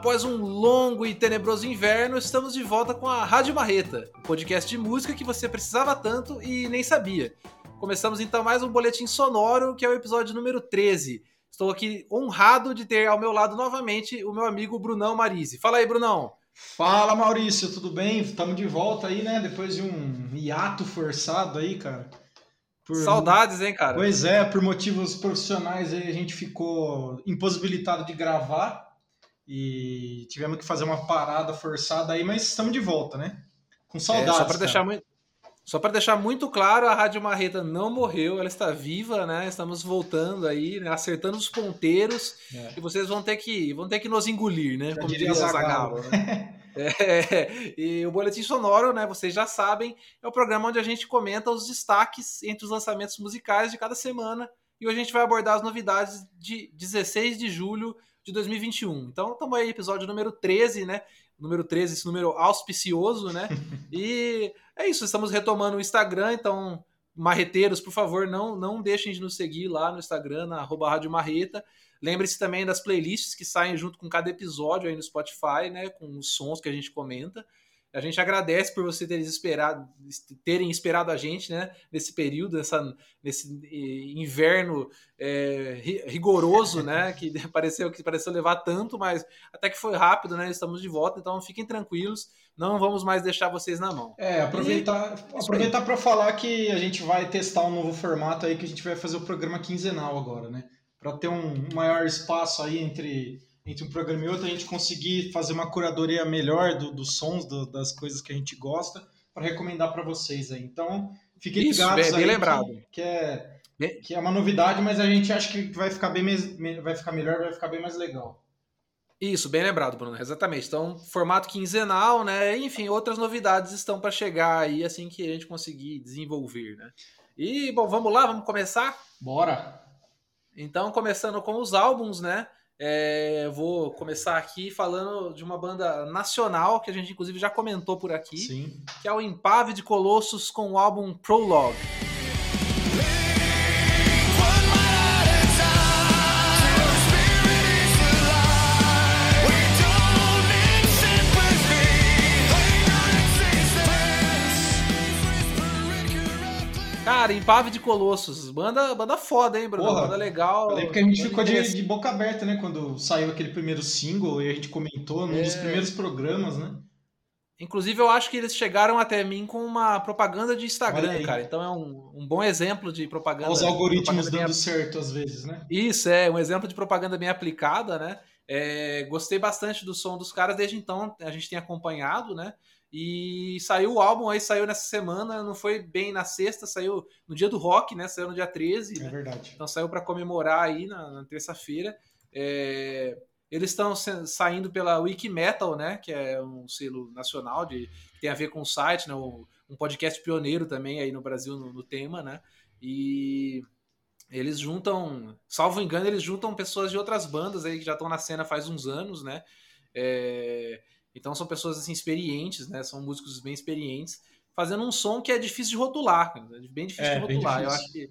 Após um longo e tenebroso inverno, estamos de volta com a Rádio Marreta, o um podcast de música que você precisava tanto e nem sabia. Começamos então mais um boletim sonoro, que é o episódio número 13. Estou aqui honrado de ter ao meu lado novamente o meu amigo Brunão Marise. Fala aí, Brunão. Fala, Maurício, tudo bem? Estamos de volta aí, né? Depois de um hiato forçado aí, cara. Por... Saudades, hein, cara? Pois é, por motivos profissionais aí a gente ficou impossibilitado de gravar e tivemos que fazer uma parada forçada aí, mas estamos de volta, né? Com saudades. É, só para deixar muito só para deixar muito claro, a Rádio Marreta não morreu, ela está viva, né? Estamos voltando aí, né? acertando os ponteiros é. e vocês vão ter que vão ter que nos engolir, né? Como diria Zagallo. Né? é, e o Boletim Sonoro, né? Vocês já sabem, é o programa onde a gente comenta os destaques entre os lançamentos musicais de cada semana e hoje a gente vai abordar as novidades de 16 de julho de 2021. Então, estamos aí, episódio número 13, né? Número 13, esse número auspicioso, né? e é isso, estamos retomando o Instagram, então, marreteiros, por favor, não, não deixem de nos seguir lá no Instagram, na arroba Rádio Marreta. Lembre-se também das playlists que saem junto com cada episódio aí no Spotify, né? Com os sons que a gente comenta. A gente agradece por vocês terem esperado, terem esperado a gente, né? Nesse período, nessa, nesse inverno é, rigoroso, né? Que pareceu que pareceu levar tanto, mas até que foi rápido, né? Estamos de volta, então fiquem tranquilos. Não vamos mais deixar vocês na mão. É, aproveitar, e, aproveitar para falar que a gente vai testar um novo formato aí que a gente vai fazer o programa quinzenal agora, né? Para ter um maior espaço aí entre entre um programa e outro, a gente conseguir fazer uma curadoria melhor do, dos sons, do, das coisas que a gente gosta, para recomendar para vocês aí. Então, fiquem Isso, ligados bem, aí. lembrado. Que, que, é, que é uma novidade, mas a gente acha que vai ficar bem vai ficar melhor, vai ficar bem mais legal. Isso, bem lembrado, Bruno. Exatamente. Então, formato quinzenal, né? Enfim, outras novidades estão para chegar aí assim que a gente conseguir desenvolver, né? E, bom, vamos lá, vamos começar? Bora! Então, começando com os álbuns, né? É, vou começar aqui falando de uma banda nacional que a gente inclusive já comentou por aqui, Sim. que é o Impave de Colossos com o álbum Prologue. Cara, Impave de Colossos. Banda, banda foda, hein, Bruno? Porra, banda legal. Eu lembro que a gente ficou de, de, boca aberta, né? Quando saiu aquele primeiro single e a gente comentou num é... dos primeiros programas, né? Inclusive, eu acho que eles chegaram até mim com uma propaganda de Instagram, cara. Então é um, um bom exemplo de propaganda. Os algoritmos propaganda dando bem... certo às vezes, né? Isso, é. Um exemplo de propaganda bem aplicada, né? É, gostei bastante do som dos caras. Desde então, a gente tem acompanhado, né? E saiu o álbum aí, saiu nessa semana, não foi bem na sexta, saiu no dia do rock, né? Saiu no dia 13. É né? verdade. Então saiu para comemorar aí na, na terça-feira. É... Eles estão saindo pela Wiki Metal, né? Que é um selo nacional de que tem a ver com o site, né? Um podcast pioneiro também aí no Brasil no, no tema, né? E eles juntam, salvo engano, eles juntam pessoas de outras bandas aí que já estão na cena faz uns anos, né? É... Então são pessoas assim experientes, né? São músicos bem experientes, fazendo um som que é difícil de rotular, bem difícil é, de rotular. Eu acho que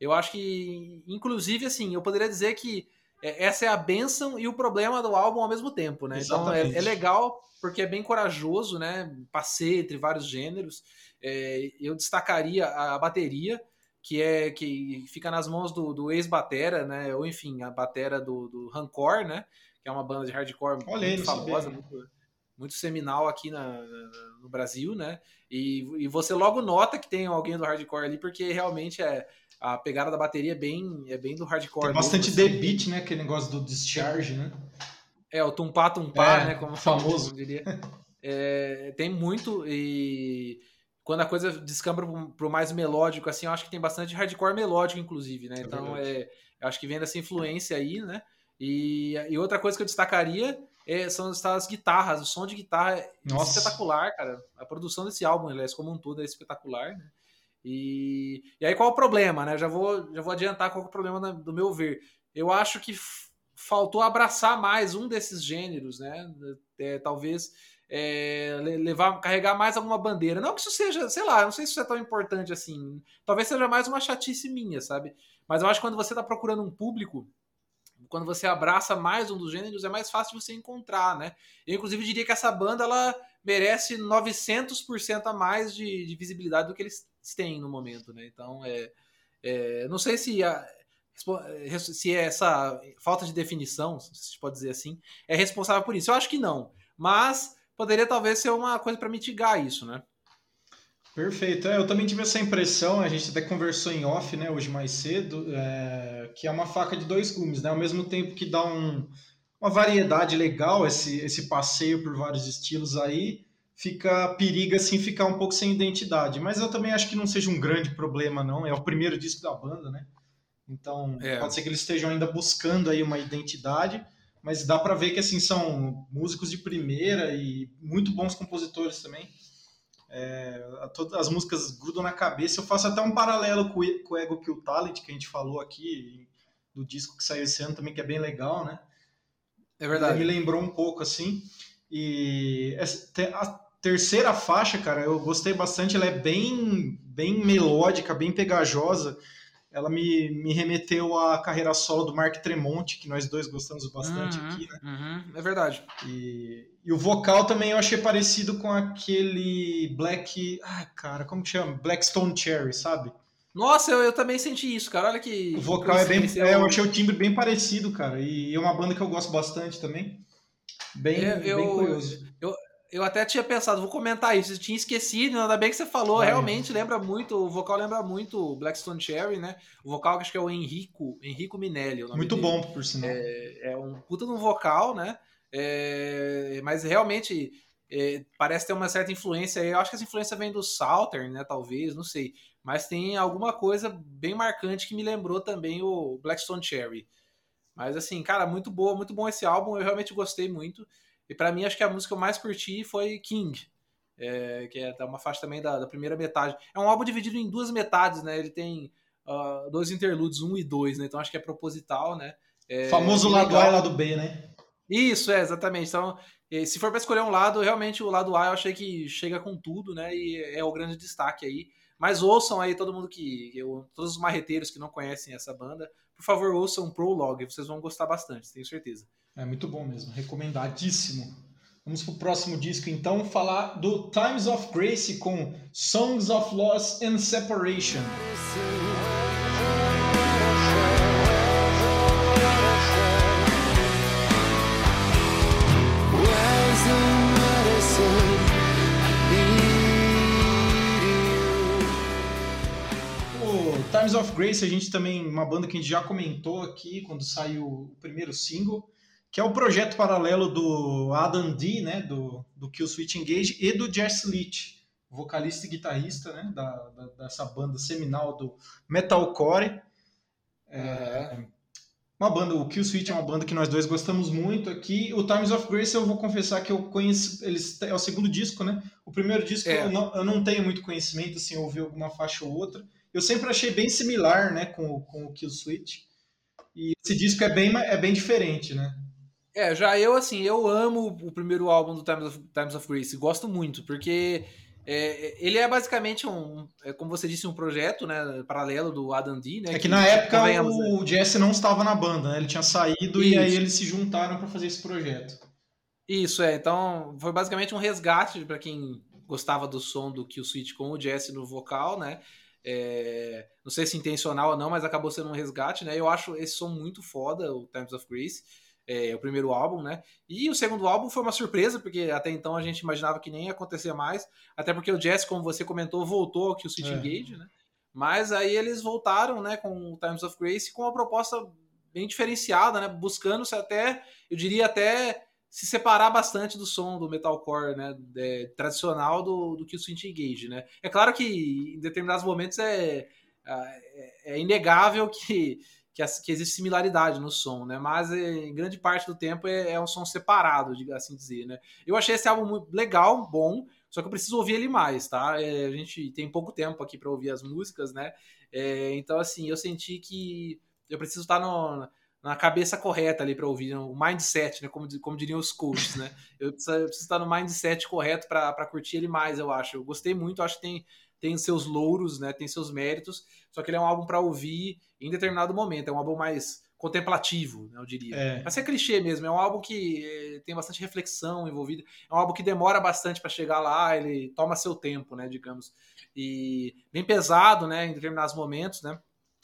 eu acho que inclusive assim, eu poderia dizer que é, essa é a benção e o problema do álbum ao mesmo tempo, né? Então é, é, legal porque é bem corajoso, né? Passeia entre vários gêneros. É, eu destacaria a bateria, que é que fica nas mãos do, do ex-batera, né? Ou enfim, a batera do, do Rancor, né? Que é uma banda de hardcore Olha muito famosa, muito, muito seminal aqui na, na, no Brasil, né? E, e você logo nota que tem alguém do hardcore ali, porque realmente é a pegada da bateria é bem, é bem do hardcore. Tem bastante mesmo, assim. beat, né? Aquele negócio do discharge, né? É, o tumpá tumpá, é, né? Como famoso. diria. É, tem muito e quando a coisa descamba para o mais melódico, assim, eu acho que tem bastante hardcore melódico, inclusive, né? É então, é, acho que vem dessa influência aí, né? E, e outra coisa que eu destacaria é, são as guitarras, o som de guitarra é Nossa. espetacular, cara. A produção desse álbum, aliás, como um todo, é espetacular, né? E, e aí qual o problema, né? Já vou, já vou adiantar qual é o problema do meu ver. Eu acho que faltou abraçar mais um desses gêneros, né? É, talvez é, levar, carregar mais alguma bandeira. Não que isso seja, sei lá, não sei se isso é tão importante assim. Talvez seja mais uma chatice minha, sabe? Mas eu acho que quando você está procurando um público quando você abraça mais um dos gêneros, é mais fácil você encontrar, né? Eu, inclusive, diria que essa banda, ela merece 900% a mais de, de, visibilidade do que eles têm no momento, né? Então, é, é não sei se, a, se essa falta de definição, se se pode dizer assim, é responsável por isso. Eu acho que não, mas poderia talvez ser uma coisa para mitigar isso, né? Perfeito. É, eu também tive essa impressão, a gente até conversou em off, né, hoje mais cedo, é, que é uma faca de dois gumes, né? Ao mesmo tempo que dá um, uma variedade legal esse, esse passeio por vários estilos aí, fica periga assim ficar um pouco sem identidade. Mas eu também acho que não seja um grande problema, não. É o primeiro disco da banda, né? Então é. pode ser que eles estejam ainda buscando aí uma identidade, mas dá para ver que assim são músicos de primeira e muito bons compositores também. É, todas as músicas grudam na cabeça. Eu faço até um paralelo com, com o Ego Kill Talent, que a gente falou aqui, do disco que saiu esse ano também, que é bem legal, né? É verdade. Me lembrou um pouco, assim. E a terceira faixa, cara, eu gostei bastante. Ela é bem, bem melódica, bem pegajosa ela me, me remeteu à carreira solo do Mark Tremonti, que nós dois gostamos bastante uhum, aqui, né? Uhum, é verdade. E, e o vocal também eu achei parecido com aquele Black. Ah, cara, como que chama? Blackstone Cherry, sabe? Nossa, eu, eu também senti isso, cara. Olha que. O vocal é bem. É, eu achei o timbre bem parecido, cara. E é uma banda que eu gosto bastante também. Bem, é, eu, bem curioso. Eu, até tinha pensado, vou comentar isso, eu tinha esquecido, ainda bem que você falou, é. realmente lembra muito, o vocal lembra muito Blackstone Cherry, né? O vocal acho que é o Henrico, Henrico Minelli. muito dele. bom, por sinal. É, é, um puta no vocal, né? É, mas realmente é, parece ter uma certa influência, eu acho que essa influência vem do Southern, né? Talvez, não sei. Mas tem alguma coisa bem marcante que me lembrou também o Blackstone Cherry. Mas assim, cara, muito boa, muito bom esse álbum, eu realmente gostei muito. E para mim, acho que a música que eu mais curti foi King, é, que é uma faixa também da, da, primeira metade. É um álbum dividido em duas metades, né? Ele tem uh, dois interludes, um e dois, né? Então acho que é proposital, né? É, Famoso lado A e lado B, né? Isso, é, exatamente. Então, se for para escolher um lado, realmente o lado A eu achei que chega com tudo, né? E é o grande destaque aí. Mas ouçam aí todo mundo que. Eu, todos os marreteiros que não conhecem essa banda, por favor, ouçam Prologue, vocês vão gostar bastante, tenho certeza. É muito bom mesmo, recomendadíssimo. Vamos para o próximo disco então, falar do Times of Grace com Songs of Loss and Separation. Times of Grace, a gente também, uma banda que a gente já comentou aqui quando saiu o primeiro single, que é o projeto paralelo do Adam D, né, do, do Kill Switch Engage, e do Jess Leach, vocalista e guitarrista né, da, da, dessa banda seminal do metalcore. É, uma banda, o Kill Switch é uma banda que nós dois gostamos muito aqui. O Times of Grace eu vou confessar que eu conheço, eles é o segundo disco, né? O primeiro disco é. eu, não, eu não tenho muito conhecimento, assim, ouvi alguma faixa ou outra. Eu sempre achei bem similar, né, com, com o Kill Switch. E esse disco é bem, é bem diferente, né? É, já eu, assim, eu amo o primeiro álbum do Times of, Times of Grace, gosto muito, porque é, ele é basicamente um, é, como você disse, um projeto, né, paralelo do Adam D, né? É que, que na época o, o Jesse não estava na banda, né? Ele tinha saído Isso. e aí eles se juntaram para fazer esse projeto. Isso, é. Então, foi basicamente um resgate para quem gostava do som do Kill Switch com o Jesse no vocal, né? É, não sei se intencional ou não, mas acabou sendo um resgate, né? Eu acho esse som muito foda, o Times of Grace é, o primeiro álbum, né? E o segundo álbum foi uma surpresa, porque até então a gente imaginava que nem ia acontecer mais, até porque o Jess, como você comentou, voltou aqui o City é. Engage, né? Mas aí eles voltaram, né, com o Times of Grace com uma proposta bem diferenciada, né? Buscando-se até, eu diria até se separar bastante do som do metalcore, né, é, tradicional do, do que o Switch Engage, né? É claro que em determinados momentos é, é, é inegável que que, que, existe similaridade no som, né? Mas é, em grande parte do tempo é, é, um som separado, assim dizer, né? Eu achei esse álbum muito legal, bom, só que eu preciso ouvir ele mais, tá? É, a gente tem pouco tempo aqui para ouvir as músicas, né? Então, assim, eu senti que eu preciso estar no, na cabeça correta ali para ouvir, o mindset, né? Como, como diriam os coaches, né? Eu preciso, eu preciso estar no mindset correto para curtir ele mais, eu acho. Eu gostei muito, acho que tem tem seus louros, né? Tem seus méritos, só que ele é um álbum para ouvir em determinado momento. É um álbum mais contemplativo, né, eu diria. É. Pra ser clichê mesmo, é um álbum que eh, tem bastante reflexão envolvida. É um álbum que demora bastante para chegar lá, ele toma seu tempo, né, digamos. E bem pesado, né, em determinados momentos, né.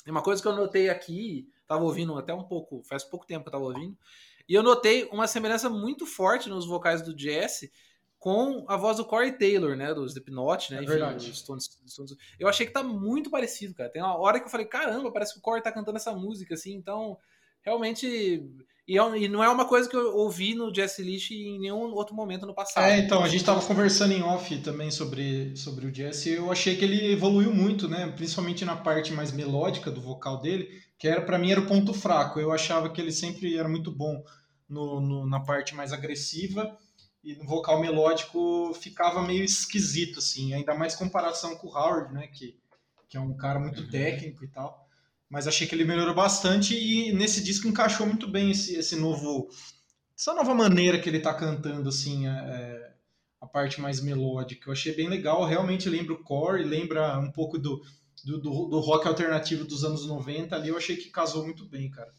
E uma coisa que eu notei aqui, tava ouvindo até um pouco, faz pouco tempo que eu tava ouvindo, e eu notei uma semelhança muito forte nos vocais do Jesse com a voz do Corey Taylor, né, do Slipknot, né, É enfim, verdade. Stones, Stones. Eu achei que tá muito parecido, cara. Tem uma hora que eu falei, caramba, parece que o Corey tá cantando essa música, assim, então, realmente... E, é e não é uma coisa que eu ouvi no Jesse Lish em nenhum outro momento no passado. É, então, a gente tava conversando em off também sobre, sobre o Jesse e eu achei que ele evoluiu muito, né? Principalmente na parte mais melódica do vocal dele, que era para mim era o ponto fraco. Eu achava que ele sempre era muito bom no, no- na parte mais agressiva e no vocal melódico ficava meio esquisito, assim. Ainda mais comparação com o Howard, né? Que, que é um cara muito técnico e tal. Mas achei que ele melhorou bastante e nesse disco encaixou muito bem esse, esse novo essa nova maneira que ele tá cantando, assim, é, é, a parte mais melódica. Eu achei bem legal, realmente lembra o core, lembra um pouco do, do, do, do rock alternativo dos anos 90 ali, eu achei que casou muito bem, cara.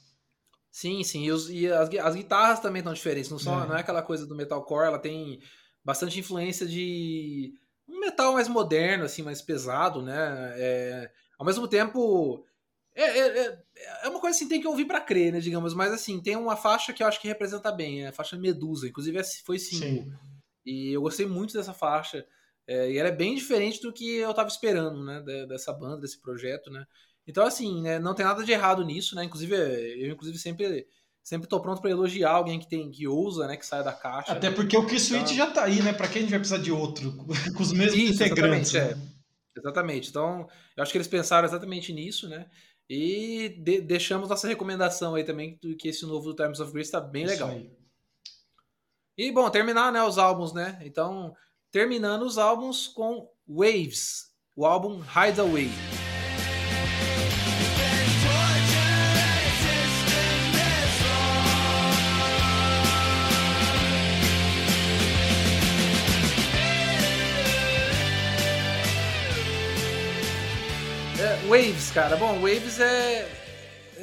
Sim, sim. E, os- e as, as guitarras também estão diferentes. Não, só, É. não é aquela coisa do metalcore, ela tem bastante influência de um metal mais moderno, assim, mais pesado, né? É, ao mesmo tempo. É, é, é- é uma coisa assim, tem que ouvir pra crer, né, digamos. Mas assim, tem uma faixa que eu acho que representa bem, é a faixa Medusa. Inclusive, essa foi single. E eu gostei muito dessa faixa. É, e ela é bem diferente do que eu tava esperando, né? de- Dessa banda, desse projeto, né? Então, assim, né, não tem nada de errado nisso, né? Inclusive, eu inclusive sempre, sempre tô pronto para elogiar alguém que tem que ousa, né? Que sai da caixa. Até porque o Kiss Switch já tá aí, né? Pra que a gente vai precisar de outro? Com os mesmos Isso, integrantes. exatamente, né? Exatamente. Então, eu acho que eles pensaram exatamente nisso, né? E de- deixamos nossa recomendação aí também, do que esse novo do Times of Grace tá bem Isso legal. aí. E, bom, terminar, né, os álbuns, né? Então, terminando os álbuns com Waves, o álbum Hideaway. É, Waves, cara. Bom, Waves é.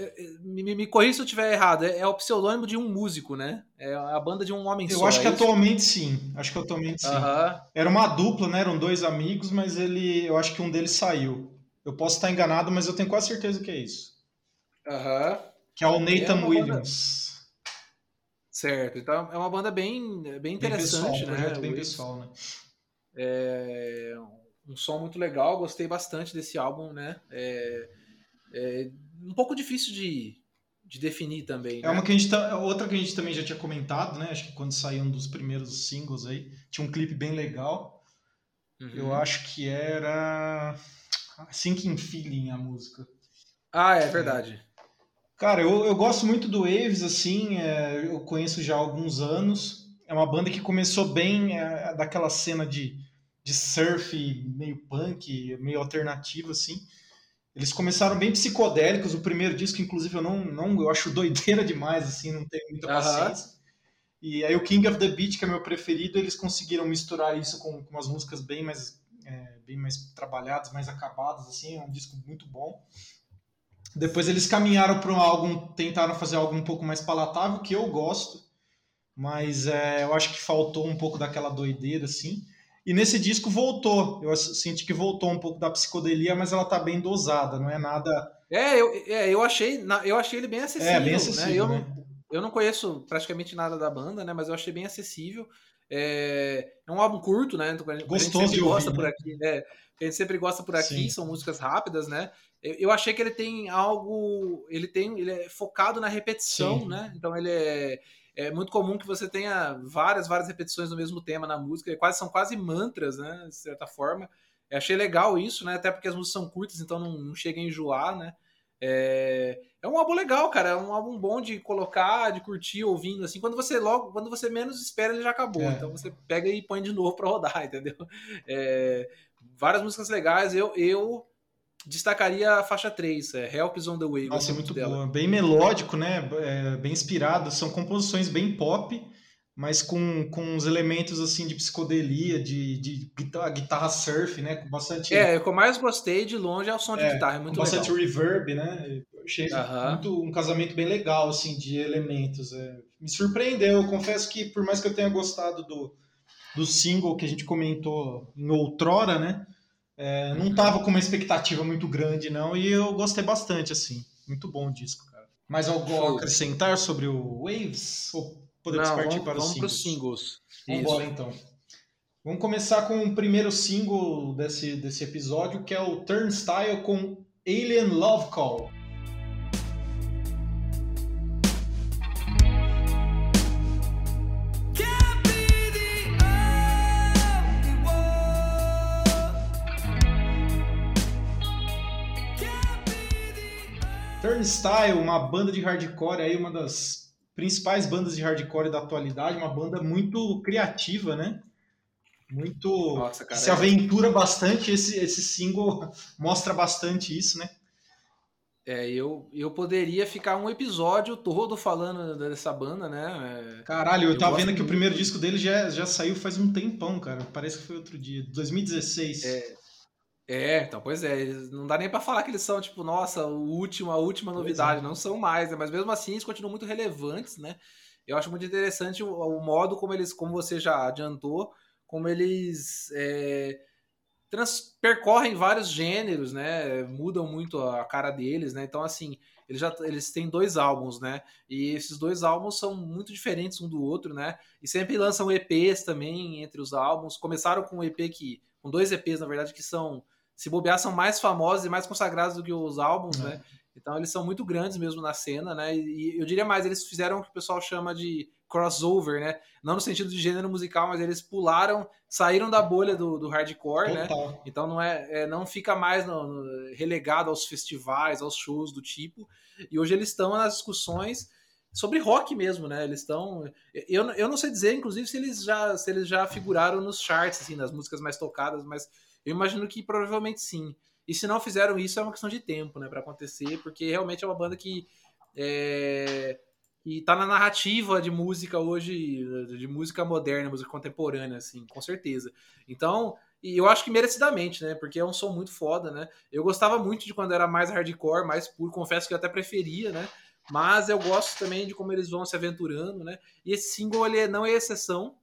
É- é- Me, me, corrija se eu estiver errado. É, é o pseudônimo de um músico, né? É a banda de um homem Eu só. acho que é isso? atualmente sim. Acho que atualmente sim. Era uma dupla, né? Eram dois amigos, mas ele, eu acho que um deles saiu. Eu posso estar enganado, mas eu tenho quase certeza que é isso. Aham. Que é o Nathan uma banda- Williams. Certo. Então é uma banda bem, bem Bem interessante, pessoal, um né? projeto bem pessoal, né? É um som muito legal, gostei bastante desse álbum, né? É, é um pouco difícil de, de definir também. É né? uma que a gente tá, outra que a gente também já tinha comentado, né? Acho que quando saiu um dos primeiros singles aí, tinha um clipe bem legal. Uhum. Eu acho que era Sinking Feeling a música. Ah, é verdade. Cara, eu, eu gosto muito do Waves, assim, é, eu conheço já há alguns anos. É uma banda que começou bem é, daquela cena de, de surf meio punk, meio alternativo, assim. Eles começaram bem psicodélicos. O primeiro disco, inclusive, eu não, não eu acho doideira demais, assim, não tenho muita paciência. E aí o King of the Beat, que é meu preferido, eles conseguiram misturar isso com, com umas músicas bem mais, é, bem mais trabalhadas, mais acabadas, assim. É um disco muito bom. Depois eles caminharam para um álbum, tentaram fazer algo um pouco mais palatável, que eu gosto, mas é, eu acho que faltou um pouco daquela doideira, assim. E nesse disco voltou, eu senti que voltou um pouco da psicodelia, mas ela tá bem dosada, não é nada. É, eu, é, eu achei, eu achei ele bem acessível. É, bem né? acessível, Eu, né? não, eu não conheço praticamente nada da banda, né? Mas eu achei bem acessível. É, é um álbum curto, né? Então, a gente Gostoso sempre de gosta ouvir, por né? aqui, né? A gente sempre gosta por aqui, Sim. são músicas rápidas, né? Eu, eu achei que ele tem algo, ele tem, ele é focado na repetição, Sim. né? Então ele é, é muito comum que você tenha várias, várias repetições do mesmo tema na música, quase são quase mantras, né? De certa forma. Eu achei legal isso, né? Até porque as músicas são curtas, então não, não chega a enjoar, né? É, é um álbum legal, cara. É um álbum bom de colocar, de curtir, ouvindo assim. Quando você logo, quando você menos espera, ele já acabou. É. Então você pega e põe de novo pra rodar, entendeu? É, várias músicas legais. Eu, eu destacaria a faixa 3, é Help is on the Way. Nossa, é muito dela. boa. Bem melódico, né? É, bem inspirado. São composições bem pop, mas com, com uns elementos assim de psicodelia, de, de guitarra, guitarra surf, né? Com bastante. É, o que eu mais gostei de longe é o som de É, guitarra, é muito com bastante legal. reverb, né? achei muito, um casamento bem legal, assim, de elementos. É. Me surpreendeu. Eu confesso que, por mais que eu tenha gostado do, do single que a gente comentou em outrora, né? É, não tava com uma expectativa muito grande, não, e eu gostei bastante, assim. Muito bom o disco, cara. Mais algo a acrescentar sobre o Waves? Ou podemos não, partir vamos, para os singles? singles? Vamos embora, então. Vamos começar com o primeiro single desse, desse episódio, que é o Turnstile com Alien Love Call. Turnstile, uma banda de hardcore aí, uma das principais bandas de hardcore da atualidade, uma banda muito criativa, né? Muito Nossa, cara, se é aventura é... bastante, esse, esse single mostra bastante isso, né? É, eu, eu poderia ficar um episódio todo falando dessa banda, né? É, Caralho, eu, eu tava vendo que o primeiro disco dele já, já saiu faz um tempão, cara. Parece que foi outro dia, 2016. É, é, então, pois é, não dá nem para falar que eles são, tipo, nossa, o último, a última novidade, é. não são mais, né? Mas mesmo assim, eles continuam muito relevantes, né? Eu acho muito interessante o, o modo como eles, como você já adiantou, como eles é, trans, percorrem vários gêneros, né? Mudam muito a cara deles, né? Então, assim, eles já eles têm dois álbuns, né? E esses dois álbuns são muito diferentes um do outro, né? E sempre lançam EPs também entre os álbuns. Começaram com um EP que. com dois EPs, na verdade, que são se bobear, são mais famosos e mais consagrados do que os álbuns, é. né? Então eles são muito grandes mesmo na cena, né? E eu diria mais, eles fizeram o que o pessoal chama de crossover, né? Não no sentido de gênero musical, mas eles pularam, saíram da bolha do, do hardcore, né? Total. né? Então não é, é não fica mais no, no, relegado aos festivais, aos shows do tipo. E hoje eles estão nas discussões sobre rock mesmo, né? Eles estão. Eu, eu não sei dizer, inclusive, se eles já se eles já figuraram nos charts, assim, nas músicas mais tocadas, mas eu imagino que provavelmente sim. E se não fizeram isso, é uma questão de tempo, né, para acontecer, porque realmente é uma banda que é, que tá na narrativa de música hoje, de música moderna, música contemporânea, assim, com certeza. Então, e eu acho que merecidamente, né? Porque é um som muito foda, né? Eu gostava muito de quando era mais hardcore, mais puro, confesso que eu até preferia, né? Mas eu gosto também de como eles vão se aventurando, né? E esse single ele não é exceção.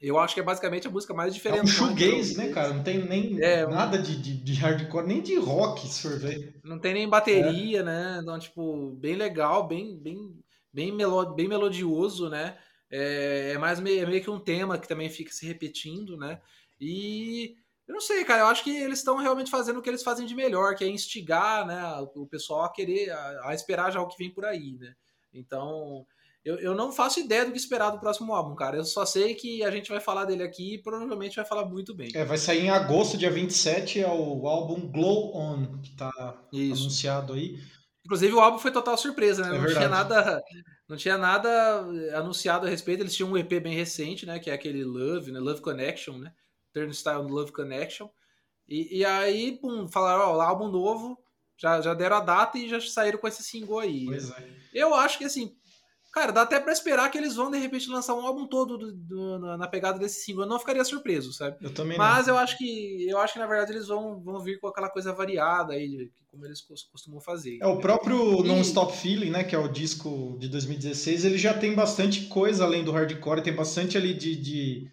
Eu acho que é basicamente a música mais diferente. É um shoegaze, né, cara? Não tem nem é, nada de, de, de, hardcore, nem de rock, se for ver. Não tem nem bateria, é. né? Então, tipo, bem legal, bem, bem, bem, melo, bem melodioso, né? É, é mais meio, é meio que um tema que também fica se repetindo, né? E eu não sei, cara, eu acho que eles estão realmente fazendo o que eles fazem de melhor, que é instigar, né, o pessoal a querer, a, a esperar já o que vem por aí, né? Então, eu, eu não faço ideia do que esperar do próximo álbum, cara. Eu só sei que a gente vai falar dele aqui e provavelmente vai falar muito bem. É, vai sair em agosto, dia 27, é o álbum Glow On, que tá Isso. anunciado aí. Inclusive o álbum foi total surpresa, né? É não verdade. tinha nada, não tinha nada anunciado a respeito. Eles tinham um EP bem recente, né? Que é aquele Love, né? Love Connection, né? Turnstile Love Connection. E, e aí, pum, falaram, ó, álbum novo, já, já deram a data e já saíram com esse single aí. Pois é. Eu acho que assim, Cara, dá até pra esperar que eles vão, de repente, lançar um álbum todo do, do, na pegada desse single. Eu não ficaria surpreso, sabe? Eu também Mas não. eu acho que eu acho que, na verdade, eles vão, vão vir com aquela coisa variada aí, como eles costumam fazer. É, o próprio e... Non Stop Feeling, né? Que é o disco de 2016, ele já tem bastante coisa além do hardcore, tem bastante ali de. de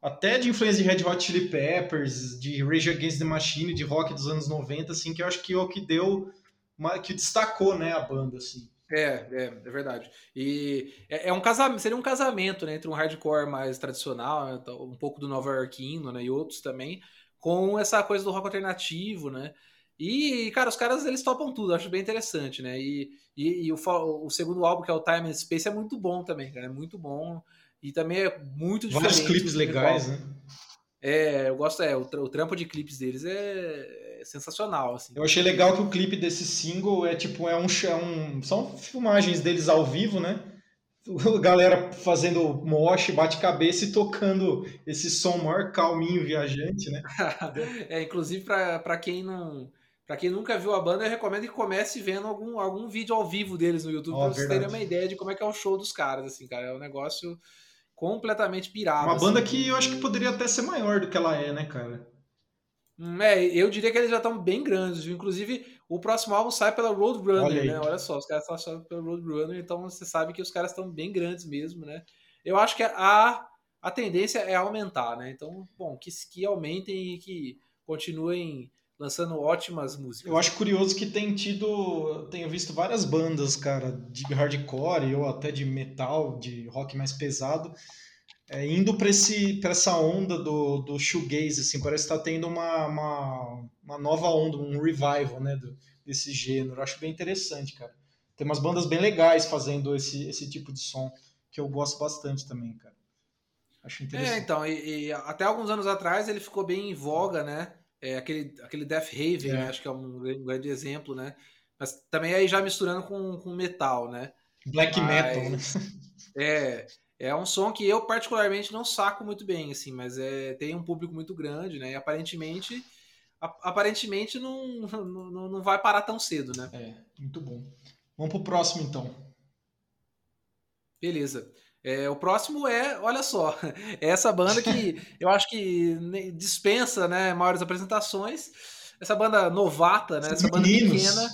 até de influência de Red Hot Chili Peppers, de Rage Against the Machine, de rock dos anos 90, assim, que eu acho que é o que deu. Uma, que destacou, né, a banda, assim. É, é, é verdade. E é, é, um casamento, seria um casamento né, entre um hardcore mais tradicional, né, então, um pouco do nova Yorkino, né, e outros também, com essa coisa do rock alternativo, né? E, cara, os caras eles topam tudo, acho bem interessante, né? E, e, e o, o, segundo álbum, que é o Time and Space, é muito bom também, cara, é muito bom. E também é muito diferente. Vários clipes legais, né? É, eu gosto, é, o, o trampo de clipes deles é, sensacional, assim. Eu achei legal que o clipe desse single é tipo, é um, é um são filmagens deles ao vivo, né? Galera fazendo moche, bate-cabeça e tocando esse som maior calminho viajante, né? é, inclusive para quem não para quem nunca viu a banda, eu recomendo que comece vendo algum, algum vídeo ao vivo deles no YouTube, oh, pra vocês terem uma ideia de como é que é o show dos caras, assim, cara. É um negócio completamente pirado. Uma banda assim. que eu acho que poderia até ser maior do que ela é, né, cara? É, eu diria que eles já estão bem grandes. Inclusive, O próximo álbum sai pela Roadrunner, Olha né? Olha só, os caras estão pela Roadrunner, então você sabe que os caras estão bem grandes mesmo, né? Eu acho que a, a tendência é aumentar, né? Então, bom, que, que aumentem e que continuem lançando ótimas músicas. Eu acho curioso que tem tido, tenho visto várias bandas, cara, de hardcore ou até de metal, de rock mais pesado, é, indo para essa onda do, do shoegaze, assim, parece que está tendo uma, uma, uma, nova onda, um revival, né, do, desse gênero. Eu acho bem interessante, cara. Tem umas bandas bem legais fazendo esse, esse tipo de som, que eu gosto bastante também, cara. Acho interessante. É, então, e, e até alguns anos atrás ele ficou bem em voga, né? É, aquele, aquele Death Haven, é. né? acho que é um, um, grande exemplo, né? Mas também aí já misturando com, com metal, né? Black Mas, metal, né? É, é um som que eu particularmente não saco muito bem, assim, mas é, tem um público muito grande, né? E aparentemente, aparentemente não, não, não vai parar tão cedo, né? É, muito bom. Vamos pro próximo então. Beleza. É, o próximo é, olha só, é essa banda que eu acho que dispensa né, maiores apresentações. Essa banda novata, né? Essa banda pequena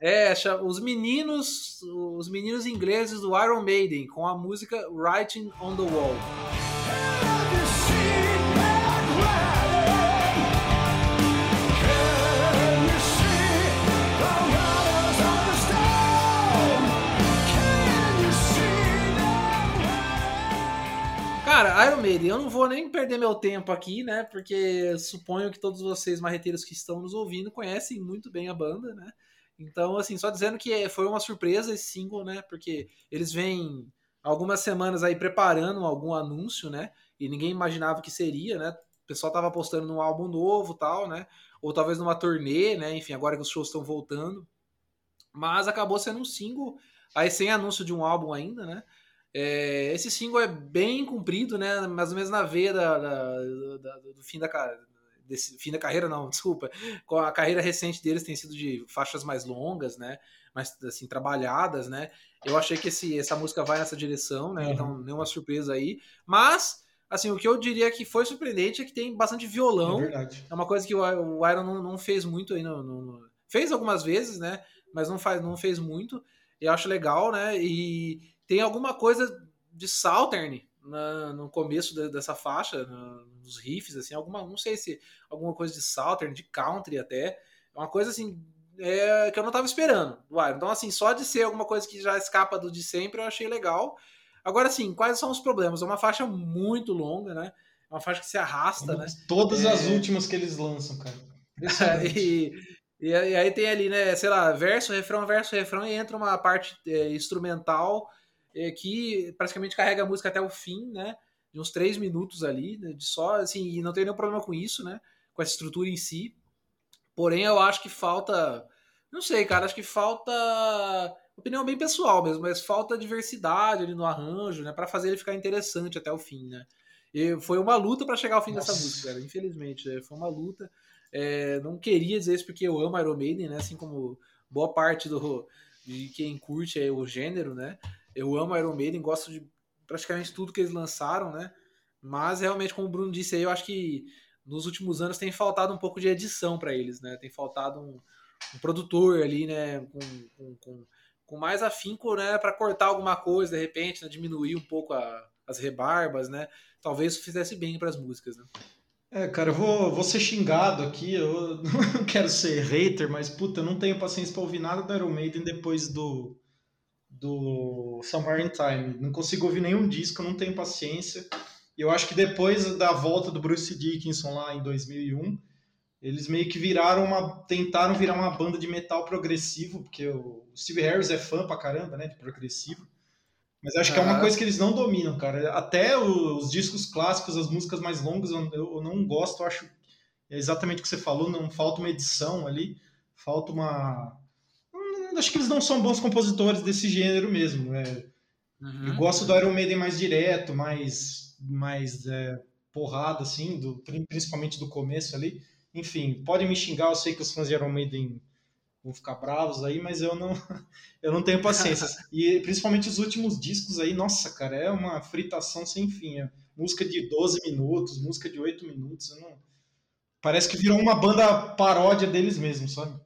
é, os meninos, os meninos ingleses do Iron Maiden com a música Writing on the Wall. Cara, Iron Maiden, eu não vou nem perder meu tempo aqui, né? Porque suponho que todos vocês marreteiros que estão nos ouvindo conhecem muito bem a banda, né? Então, assim, só dizendo que foi uma surpresa esse single, né? Porque eles vêm algumas semanas aí preparando algum anúncio, né? E ninguém imaginava que seria, né? O pessoal tava apostando num álbum novo tal, né? Ou talvez numa turnê, né? Enfim, agora que os shows estão voltando. Mas acabou sendo um single, aí sem anúncio de um álbum ainda, né? É, esse single é bem comprido, né? Mais ou menos na veia da, da, da, do fim da, desse fim da carreira, não, desculpa. A carreira recente deles tem sido de faixas mais longas, né? Mais assim, trabalhadas, né? Eu achei que esse, essa música vai nessa direção, né? Uhum. Então, nenhuma surpresa aí. Mas, assim, o que eu diria que foi surpreendente é que tem bastante violão. É, é uma coisa que o, Iron não, não, fez muito aí no, no, Fez algumas vezes, né? Mas não, faz, não fez muito. Eu acho legal, né? E tem alguma coisa de Southern na, no começo de, dessa faixa, na, nos riffs, assim, alguma, não sei se alguma coisa de Southern, de country até, é uma coisa assim é, que eu não estava esperando do Iron. Então, assim, só de ser alguma coisa que já escapa do de sempre, eu achei legal. Agora, assim, quais são os problemas? É uma faixa muito longa, né? É uma faixa que se arrasta, Como né? Todas é... as últimas que eles lançam, cara. e, e, aí tem ali, né, sei lá, verso, refrão, verso, refrão, e entra uma parte é, instrumental que praticamente carrega a música até o fim, né? De uns três minutos ali, né, de só, assim, e não tem nenhum problema com isso, né? Com essa estrutura em si. Porém, eu acho que falta. Não sei, cara, acho que falta. Opinião bem pessoal mesmo, mas falta diversidade ali no arranjo, né? para fazer ele ficar interessante até o fim, né? E foi uma luta para chegar ao fim Nossa. dessa música, cara, infelizmente. Né? Foi uma luta. É, não queria dizer isso porque eu amo Iron Maiden, né? Assim como boa parte do, de quem curte o gênero, né? Eu amo Iron Maiden, gosto de praticamente tudo que eles lançaram, né? Mas realmente, como o Bruno disse aí, eu acho que nos últimos anos tem faltado um pouco de edição para eles, né? Tem faltado um, um produtor ali, né? Com, com, com, com mais afinco, né? Para cortar alguma coisa, de repente, né? diminuir um pouco a, as rebarbas, né? Talvez isso fizesse bem para as músicas, né? É, cara, eu vou, vou ser xingado aqui, eu não quero ser hater, mas puta, eu não tenho paciência para ouvir nada do Iron Maiden depois do, do Somewhere in Time. Não consigo ouvir nenhum disco, não tenho paciência. Eu acho que depois da volta do Bruce Dickinson lá em 2001, eles meio que viraram uma. tentaram virar uma banda de metal progressivo, porque o Steve Harris é fã pra caramba, né, de progressivo. Mas acho que é uma coisa que eles não dominam, cara. Até os discos clássicos, as músicas mais longas, eu não gosto, eu acho é exatamente o que você falou, não falta uma edição ali, falta uma acho que eles não são bons compositores desse gênero mesmo. É, uhum. Eu gosto do Iron Maiden mais direto, mais, mais é, porrada, assim, do, principalmente do começo ali. Enfim, podem me xingar, eu sei que os fãs de Iron Maiden vão ficar bravos aí, mas eu não, eu não tenho paciência. e principalmente os últimos discos aí, nossa, cara, é uma fritação sem fim. É música de 12 minutos, música de 8 minutos, não... Parece que virou uma banda paródia deles mesmos, sabe?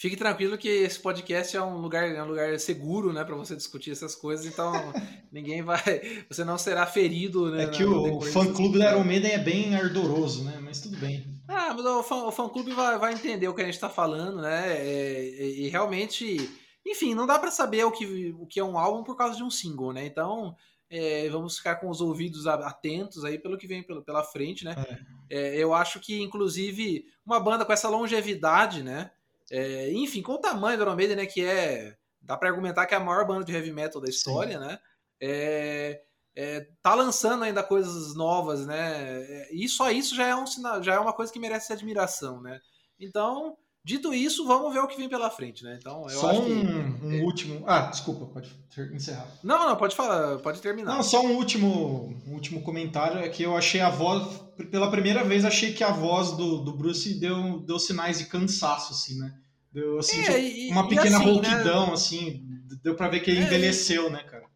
Fique tranquilo que esse podcast é um lugar, é um lugar seguro, né, para você discutir essas coisas. Então ninguém vai, você não será ferido. Né, é que o fã clube da Maiden é bem ardoroso, né? Mas tudo bem. Ah, mas o fã, o fã clube vai, vai entender o que a gente está falando, né? É, e, e, realmente, enfim, não dá para saber o que, o que é um álbum por causa de um single, né? Então é, vamos ficar com os ouvidos atentos aí pelo que vem pela, pela frente, né? É. É, eu acho que, inclusive, uma banda com essa longevidade, né? É, enfim, com o tamanho do Iron Maiden, né? Que é. Dá para argumentar que é a maior banda de heavy metal da história, Sim. né? É, é, tá lançando ainda coisas novas, né? É, e só isso já é um sinal, já é uma coisa que merece admiração, né? Então, dito isso, vamos ver o que vem pela frente, né? Então, eu só um, que, um é... último. Ah, desculpa, pode encerrar. Não, não, pode falar, pode terminar. Não, só um último, um último comentário é que eu achei a voz, pela primeira vez, achei que a voz do, do Bruce deu, deu sinais de cansaço, assim, né? Deu assim, é, e, uma pequena assim, rouquidão, né? assim, deu para ver que ele é, envelheceu, né, cara?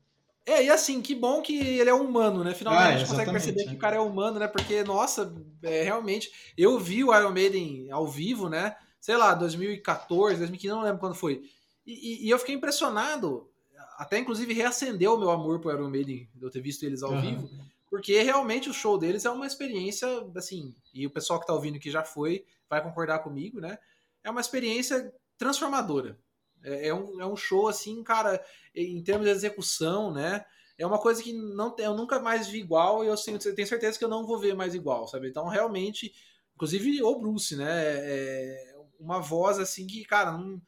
É, e assim, que bom que ele é humano, né? Finalmente ah, a gente consegue perceber que o cara é humano, né? Porque, nossa, é, realmente, eu vi o Iron Maiden ao vivo, né? Sei lá, 2014, 2015, não lembro quando foi. E, e, e eu fiquei impressionado, até inclusive reacendeu o meu amor pro Iron Maiden, de eu ter visto eles ao uhum. vivo, porque realmente o show deles é uma experiência, assim, e o pessoal que tá ouvindo que já foi vai concordar comigo, né? É uma experiência transformadora. É, é, um, é um show, assim, cara, em termos de execução, né? É uma coisa que não, eu nunca mais vi igual e eu tenho, tenho certeza que eu não vou ver mais igual, sabe? Então, realmente, inclusive o Bruce, né? É uma voz, assim, que, cara, não,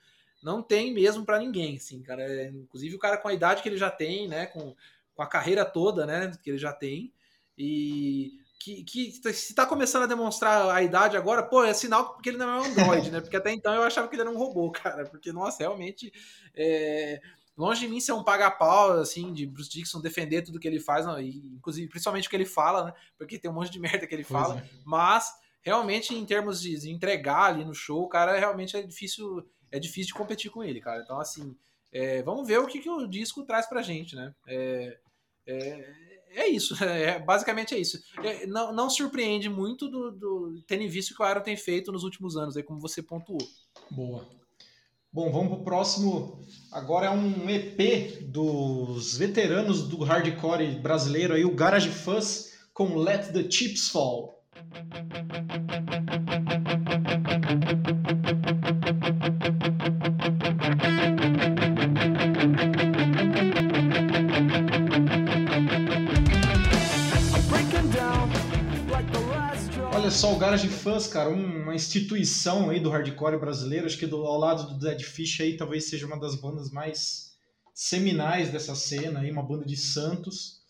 não tem mesmo para ninguém, assim, cara. É, inclusive o cara com a idade que ele já tem, né? Com, com a carreira toda, né? Que ele já tem. E que, que se está começando a demonstrar a idade agora, pô, é sinal porque ele não é um Android, né? Porque até então eu achava que ele era um robô, cara. Porque, nossa, realmente. É... Longe de mim ser um paga-pau, assim, de Bruce Dixon defender tudo que ele faz, não, e, inclusive, principalmente o que ele fala, né? Porque tem um monte de merda que ele pois fala. É. Mas, realmente, em termos de entregar ali no show, cara, realmente é difícil, é difícil de competir com ele, cara. Então, assim, é, vamos ver o que, que o disco traz pra gente, né? É, é, é isso, é, basicamente é isso. É, não, não surpreende muito do, do tendo visto que o Iron tem feito nos últimos anos, aí como você pontuou. Boa. Bom, vamos pro próximo. Agora é um EP dos veteranos do hardcore brasileiro aí, o Garage Fuzz com Let the Chips Fall. Só o Garage Fãs, cara, uma instituição aí do hardcore brasileiro, acho que do, ao lado do Dead Fish aí talvez seja uma das bandas mais seminais dessa cena aí, uma banda de Santos.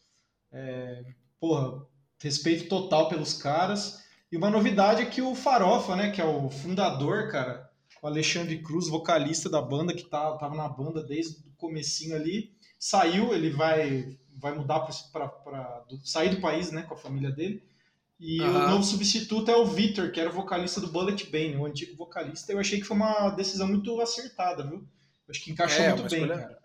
É, porra, respeito total pelos caras. E uma novidade é que o Farofa, né, que é o fundador, cara, o Alexandre Cruz, vocalista da banda, que tá, tava na banda desde o comecinho ali, saiu, ele vai, vai mudar para sair do país, né, com a família dele e uhum. o novo substituto é o Victor, que era o vocalista do Bullet Bane, o antigo vocalista. Eu achei que foi uma decisão muito acertada, viu? Acho que encaixou é, muito bem, escolha, cara.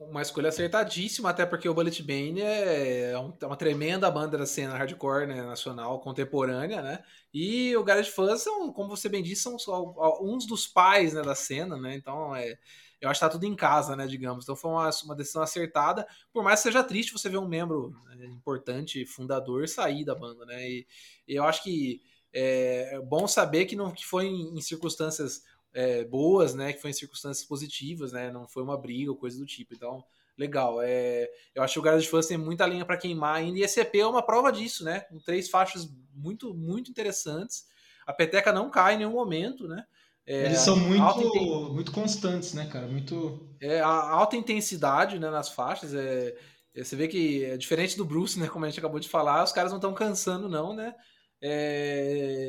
Uma escolha acertadíssima, até porque o Bullet Bane é, é, uma tremenda banda da cena hardcore né, nacional contemporânea, né? E o Garage Fuzz são, como você bem disse, são uns dos pais né, da cena, né? Então é eu acho que tá tudo em casa, né, digamos. Então foi uma, uma decisão acertada, por mais que seja triste você ver um membro né, importante, fundador, sair da banda, né? E, e eu acho que é, é bom saber que não que foi em, em circunstâncias é, boas, né? Que foi em circunstâncias positivas, né? Não foi uma briga ou coisa do tipo. Então, legal. É, eu acho que o Garage Fãs tem muita linha para queimar ainda, e esse EP é uma prova disso, né? Com três faixas muito, muito interessantes. A peteca não cai em nenhum momento, né? É, Eles são muito, muito constantes, né, cara? Muito. É, a alta intensidade né, nas faixas. É, é, você vê que é diferente do Bruce, né? Como a gente acabou de falar, os caras não estão cansando, não, né?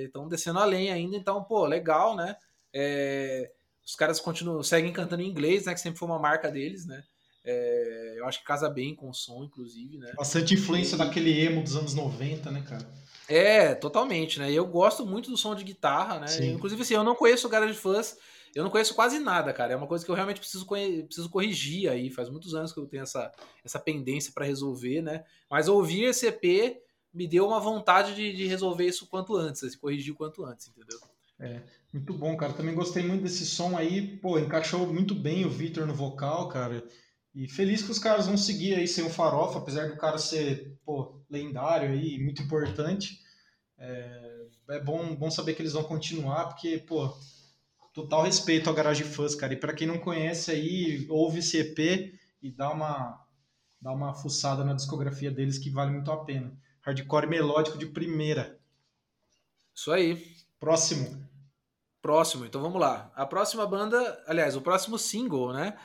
Estão é, descendo além ainda, então, pô, legal, né? É, os caras continuam, seguem cantando em inglês, né? Que sempre foi uma marca deles, né? É, eu acho que casa bem com o som, inclusive, né? Bastante influência e... daquele emo dos anos 90, né, cara? É, totalmente, né? Eu gosto muito do som de guitarra, né? Sim. Inclusive, assim, eu não conheço o Garage Fuzz, eu não conheço quase nada, cara. É uma coisa que eu realmente preciso, preciso corrigir aí. Faz muitos anos que eu tenho essa, essa pendência para resolver, né? Mas ouvir esse EP me deu uma vontade de, de resolver isso quanto antes, de corrigir o quanto antes, entendeu? É, muito bom, cara. Também gostei muito desse som aí. Pô, encaixou muito bem o Victor no vocal, cara. E feliz que os caras vão seguir aí sem o Farofa, apesar do cara ser, pô, lendário aí, muito importante. É, é bom, bom saber que eles vão continuar, porque, pô, total respeito ao Garage Fuzz, cara. E para quem não conhece aí, ouve esse EP e dá uma, dá uma fuçada na discografia deles que vale muito a pena. Hardcore melódico de primeira. Isso aí. Próximo. Próximo, então vamos lá. A próxima banda, aliás, o próximo single, né,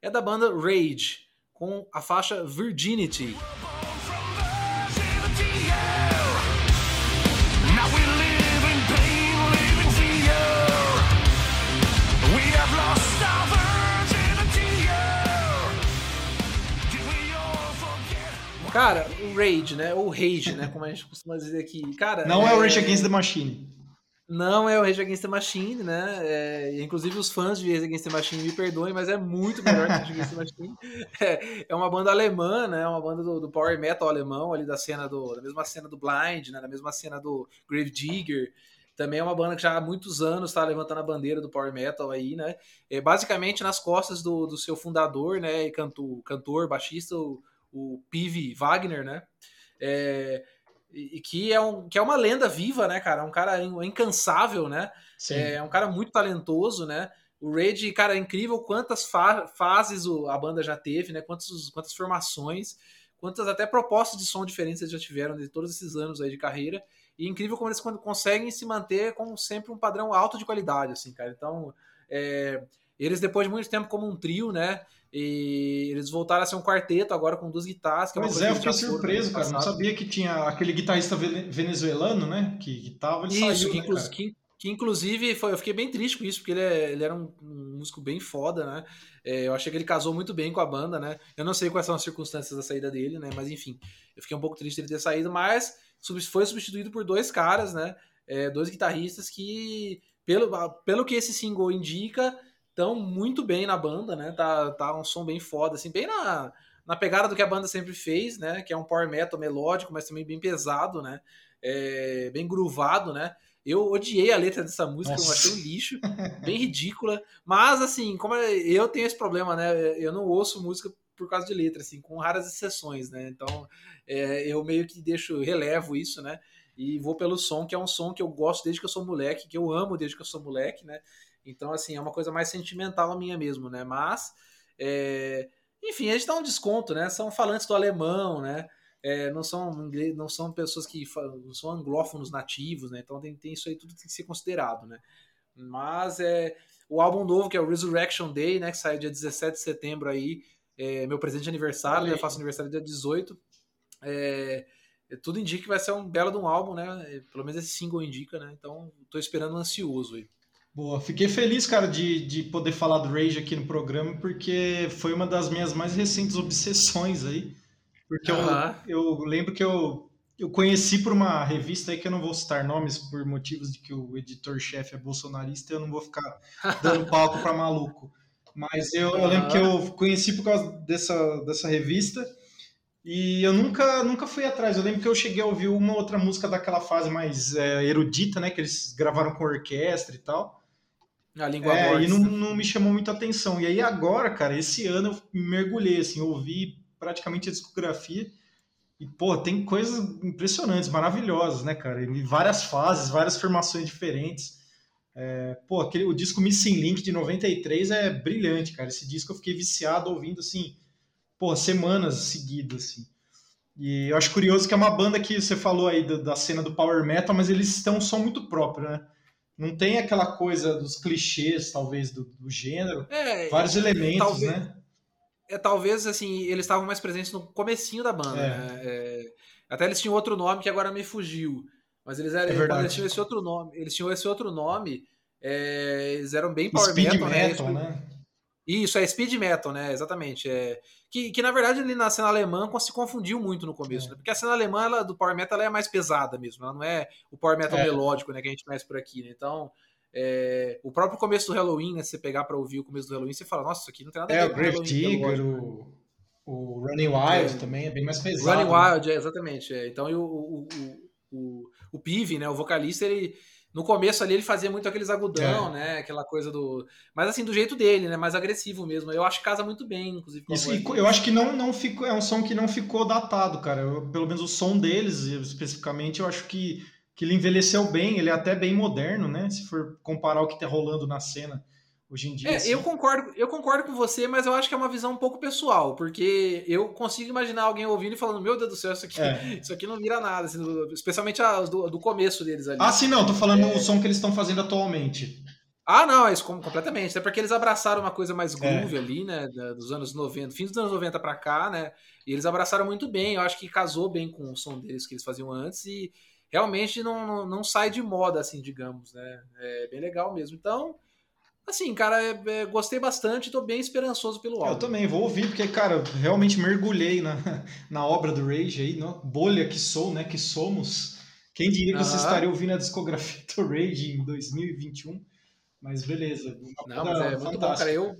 é da banda Rage, com a faixa Virginity. Cara, o Rage, né? Ou Rage, né? Como a gente costuma dizer aqui. Cara, não é, é o Rage Against the Machine. Não é o Rage Against the Machine, né? É, inclusive os fãs de Rage Against the Machine me perdoem, mas é muito melhor que Rage Against the Machine. É, é, uma banda alemã, né? Uma banda do, do, power metal alemão, ali da cena do, da mesma cena do Blind, né? Da mesma cena do Grave Digger. Também é uma banda que já há muitos anos está levantando a bandeira do power metal aí, né? É, basicamente nas costas do, do seu fundador, né? E cantor, cantor baixista, o o Pive Wagner, né? É, e que é, um, que é uma lenda viva, né, cara? É um cara incansável, né? Sim. É um cara muito talentoso, né? O Raid, cara, é incrível quantas fa fases o, a banda já teve, né? Quantas, quantas formações, quantas até propostas de som diferentes eles já tiveram de todos esses anos aí de carreira. E é incrível como eles conseguem se manter com sempre um padrão alto de qualidade, assim, cara. Então, é, eles depois de muito tempo como um trio, né? E eles voltaram a ser um quarteto agora com duas guitarras. Que pois é, eu fiquei surpreso, cara. Não sabia que tinha aquele guitarrista venezuelano, né? Que, que tava, ele Isso, saiu, que, né, inclu que, que, inclusive foi, eu fiquei bem triste com isso, porque ele, é, ele era um, um, músico bem foda, né? É, eu achei que ele casou muito bem com a banda, né? Eu não sei quais são as circunstâncias da saída dele, né? Mas enfim, eu fiquei um pouco triste ele ter saído, mas foi substituído por dois caras, né? É, dois guitarristas que, pelo, pelo que esse single indica, estão muito bem na banda, né? Tá, tá um som bem foda, assim, bem na, na pegada do que a banda sempre fez, né? Que é um power metal melódico, mas também bem pesado, né? É, bem groovado, né? Eu odiei a letra dessa música, Nossa. eu achei um lixo, bem ridícula. Mas, assim, como eu tenho esse problema, né? Eu não ouço música por causa de letra, assim, com raras exceções, né? Então, é, eu meio que deixo, relevo isso, né? E vou pelo som, que é um som que eu gosto desde que eu sou moleque, que eu amo desde que eu sou moleque, né? Então, assim, é uma coisa mais sentimental minha mesmo, né? Mas, é... enfim, a gente dá um desconto, né? São falantes do alemão, né? É, não, são, não são pessoas que não são anglófonos nativos, né? Então tem, tem isso aí tudo tem que ser considerado, né? Mas é, o álbum novo, que é o Resurrection Day, né? Que sai dia 17 de setembro aí, é meu presente de aniversário, né? eu faço aniversário dia 18. É, é, tudo indica que vai ser um belo de um álbum, né? Pelo menos esse single indica, né? Então tô esperando ansioso aí. Boa, fiquei feliz, cara, de, de poder falar do Rage aqui no programa, porque foi uma das minhas mais recentes obsessões aí. Porque eu, eu lembro que eu, eu conheci por uma revista aí que eu não vou citar nomes por motivos de que o editor-chefe é bolsonarista e eu não vou ficar dando palco para maluco. Mas eu, eu, lembro que eu conheci por causa dessa, dessa revista e eu nunca, nunca fui atrás. Eu lembro que eu cheguei a ouvir uma outra música daquela fase mais é, erudita, né? Que eles gravaram com orquestra e tal. A língua é, E não, não, me chamou muita atenção. E aí agora, cara, esse ano eu mergulhei, assim, ouvi praticamente a discografia. E, pô, tem coisas impressionantes, maravilhosas, né, cara? E várias fases, várias formações diferentes. É, pô, aquele, o disco Missing Link de 93 é brilhante, cara. Esse disco eu fiquei viciado ouvindo, assim, pô, semanas seguidas, assim. E eu acho curioso que é uma banda que você falou aí da, da cena do Power Metal, mas eles têm um som muito próprio, né? Não tem aquela coisa dos clichês, talvez, do, do gênero. É, vários elementos, talvez, né? É, talvez, assim, eles estavam mais presentes no comecinho da banda, é. né? É, até eles tinham outro nome que agora me fugiu. Mas eles eram. É eles tinham esse outro nome. Eles tinham esse outro nome. É, eles eram bem power Speed metal, né? metal né? Né? Isso, é speed metal, né? Exatamente. É, que, que na verdade ali na cena alemã se confundiu muito no começo, é. né? Porque a cena alemã ela, do power metal é mais pesada mesmo, ela não é o power metal é. melódico, né? Que a gente conhece por aqui, né? Então, é, o próprio começo do Halloween, né? Se você pegar para ouvir o começo do Halloween, você fala, nossa, isso aqui não tem nada a é, ver com o Grave Digger, o, o Running Wild é. também é bem mais pesado. Running né? Wild, é, exatamente. É. Então, o, o, o, o, o Pive, né? O vocalista, ele no começo ali ele fazia muito aqueles agudão, é. né? Aquela coisa do. Mas assim, do jeito dele, né? Mais agressivo mesmo. Eu acho que casa muito bem, inclusive. Isso, eu acho que não, não ficou. É um som que não ficou datado, cara. Eu, pelo menos o som deles, especificamente, eu acho que, que ele envelheceu bem, ele é até bem moderno, né? Se for comparar o que tá rolando na cena hoje em dia. É, assim. eu, concordo, eu concordo com você, mas eu acho que é uma visão um pouco pessoal, porque eu consigo imaginar alguém ouvindo e falando, meu Deus do céu, isso aqui, é. isso aqui não vira nada, assim, especialmente as do, do, começo deles ali. Ah, sim, não, tô falando é... o som que eles estão fazendo atualmente. Ah, não, é isso completamente. Até porque eles abraçaram uma coisa mais groove é. ali, né? Dos anos 90, fim dos anos 90 para cá, né? E eles abraçaram muito bem. Eu acho que casou bem com o som deles que eles faziam antes e realmente não, não, não sai de moda, assim, digamos, né? É bem legal mesmo. Então, Assim, cara, é, é, gostei bastante, tô bem esperançoso pelo álbum. Eu também vou ouvir, porque, cara, realmente mergulhei na, na obra do Rage aí, no, bolha que sou, né, que somos. Quem diria que você estaria ouvindo a discografia do Rage em 2021? Mas beleza. Não, mas é muito bom, cara. Eu...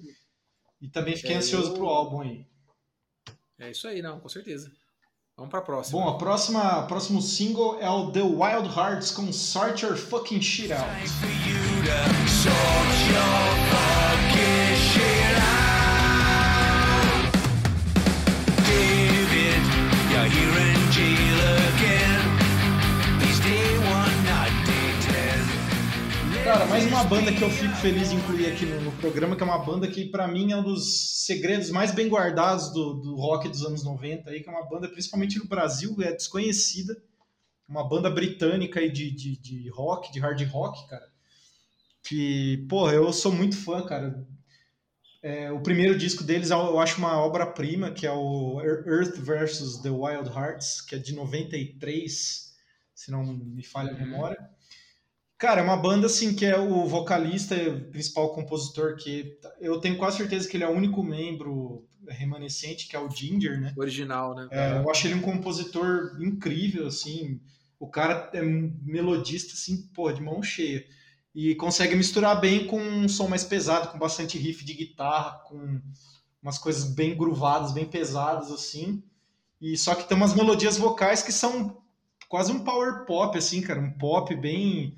E também fiquei é, ansioso eu... pro álbum aí. É isso aí, não, com certeza. Vamos pra próxima. Bom, a próxima, próximo single é o The Wild Hearts com Sort Your Fucking Shit Out. Mais uma banda que eu fico feliz de incluir aqui no, no programa, que é uma banda que para mim é um dos segredos mais bem guardados do, do, rock dos anos 90, aí, que é uma banda principalmente no Brasil, é desconhecida, uma banda britânica aí de, de, de rock, de hard rock, cara, que, porra, eu sou muito fã, cara. É, o primeiro disco deles eu acho uma obra-prima, que é o Earth vs. The Wild Hearts, que é de 93, se não me falha a memória. Cara, é uma banda assim que é o vocalista, o principal compositor, que eu tenho quase certeza que ele é o único membro remanescente, que é o Ginger, né? Original, né? É, eu acho ele um compositor incrível, assim. O cara é um melodista, assim, pô, de mão cheia. E consegue misturar bem com um som mais pesado, com bastante riff de guitarra, com umas coisas bem groovadas, bem pesadas, assim. E só que tem umas melodias vocais que são quase um power pop, assim, cara. Um pop bem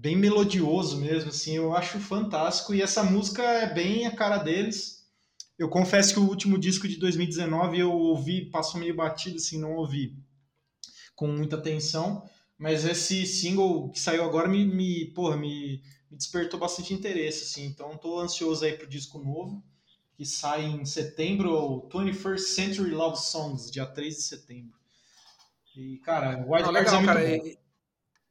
bem melodioso mesmo, assim, eu acho fantástico. E essa música é bem a cara deles. Eu confesso que o último disco de 2019 eu ouvi, passou meio batido, assim, não ouvi com muita atenção. Mas esse single que saiu agora me, me, porra, me, me despertou bastante interesse, assim. Então estou ansioso aí pro disco novo, que sai em setembro, o 21st Century Love Songs, dia 3 de setembro. E, cara, White Não, legal, é muito cara, bom.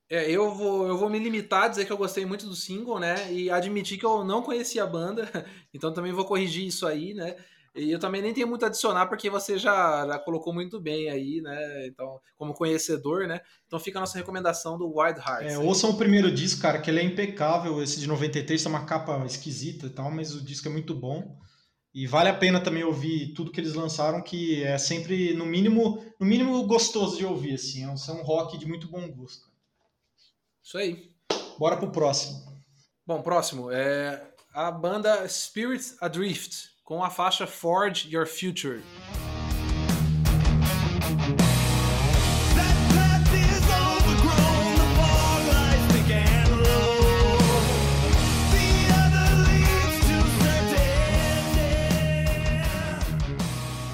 É, eu vou, eu vou me limitar a dizer que eu gostei muito do single, né? E admitir que eu não conhecia a banda, então também vou corrigir isso aí, né? E eu também nem tenho muito a adicionar, porque você já, já colocou muito bem aí, né? Então, como conhecedor, né? Então fica a nossa recomendação do Wild Hearts. É, ouçam o primeiro disco, cara, que ele é impecável. Esse de 93 tem uma capa esquisita e tal, mas o disco é muito bom. E vale a pena também ouvir tudo que eles lançaram, que é sempre, no mínimo, no mínimo gostoso de ouvir, assim. É um, é um rock de muito bom gosto. Isso aí. Bora pro próximo. Bom, próximo é a banda Spirits Adrift com a faixa Forge Your Future.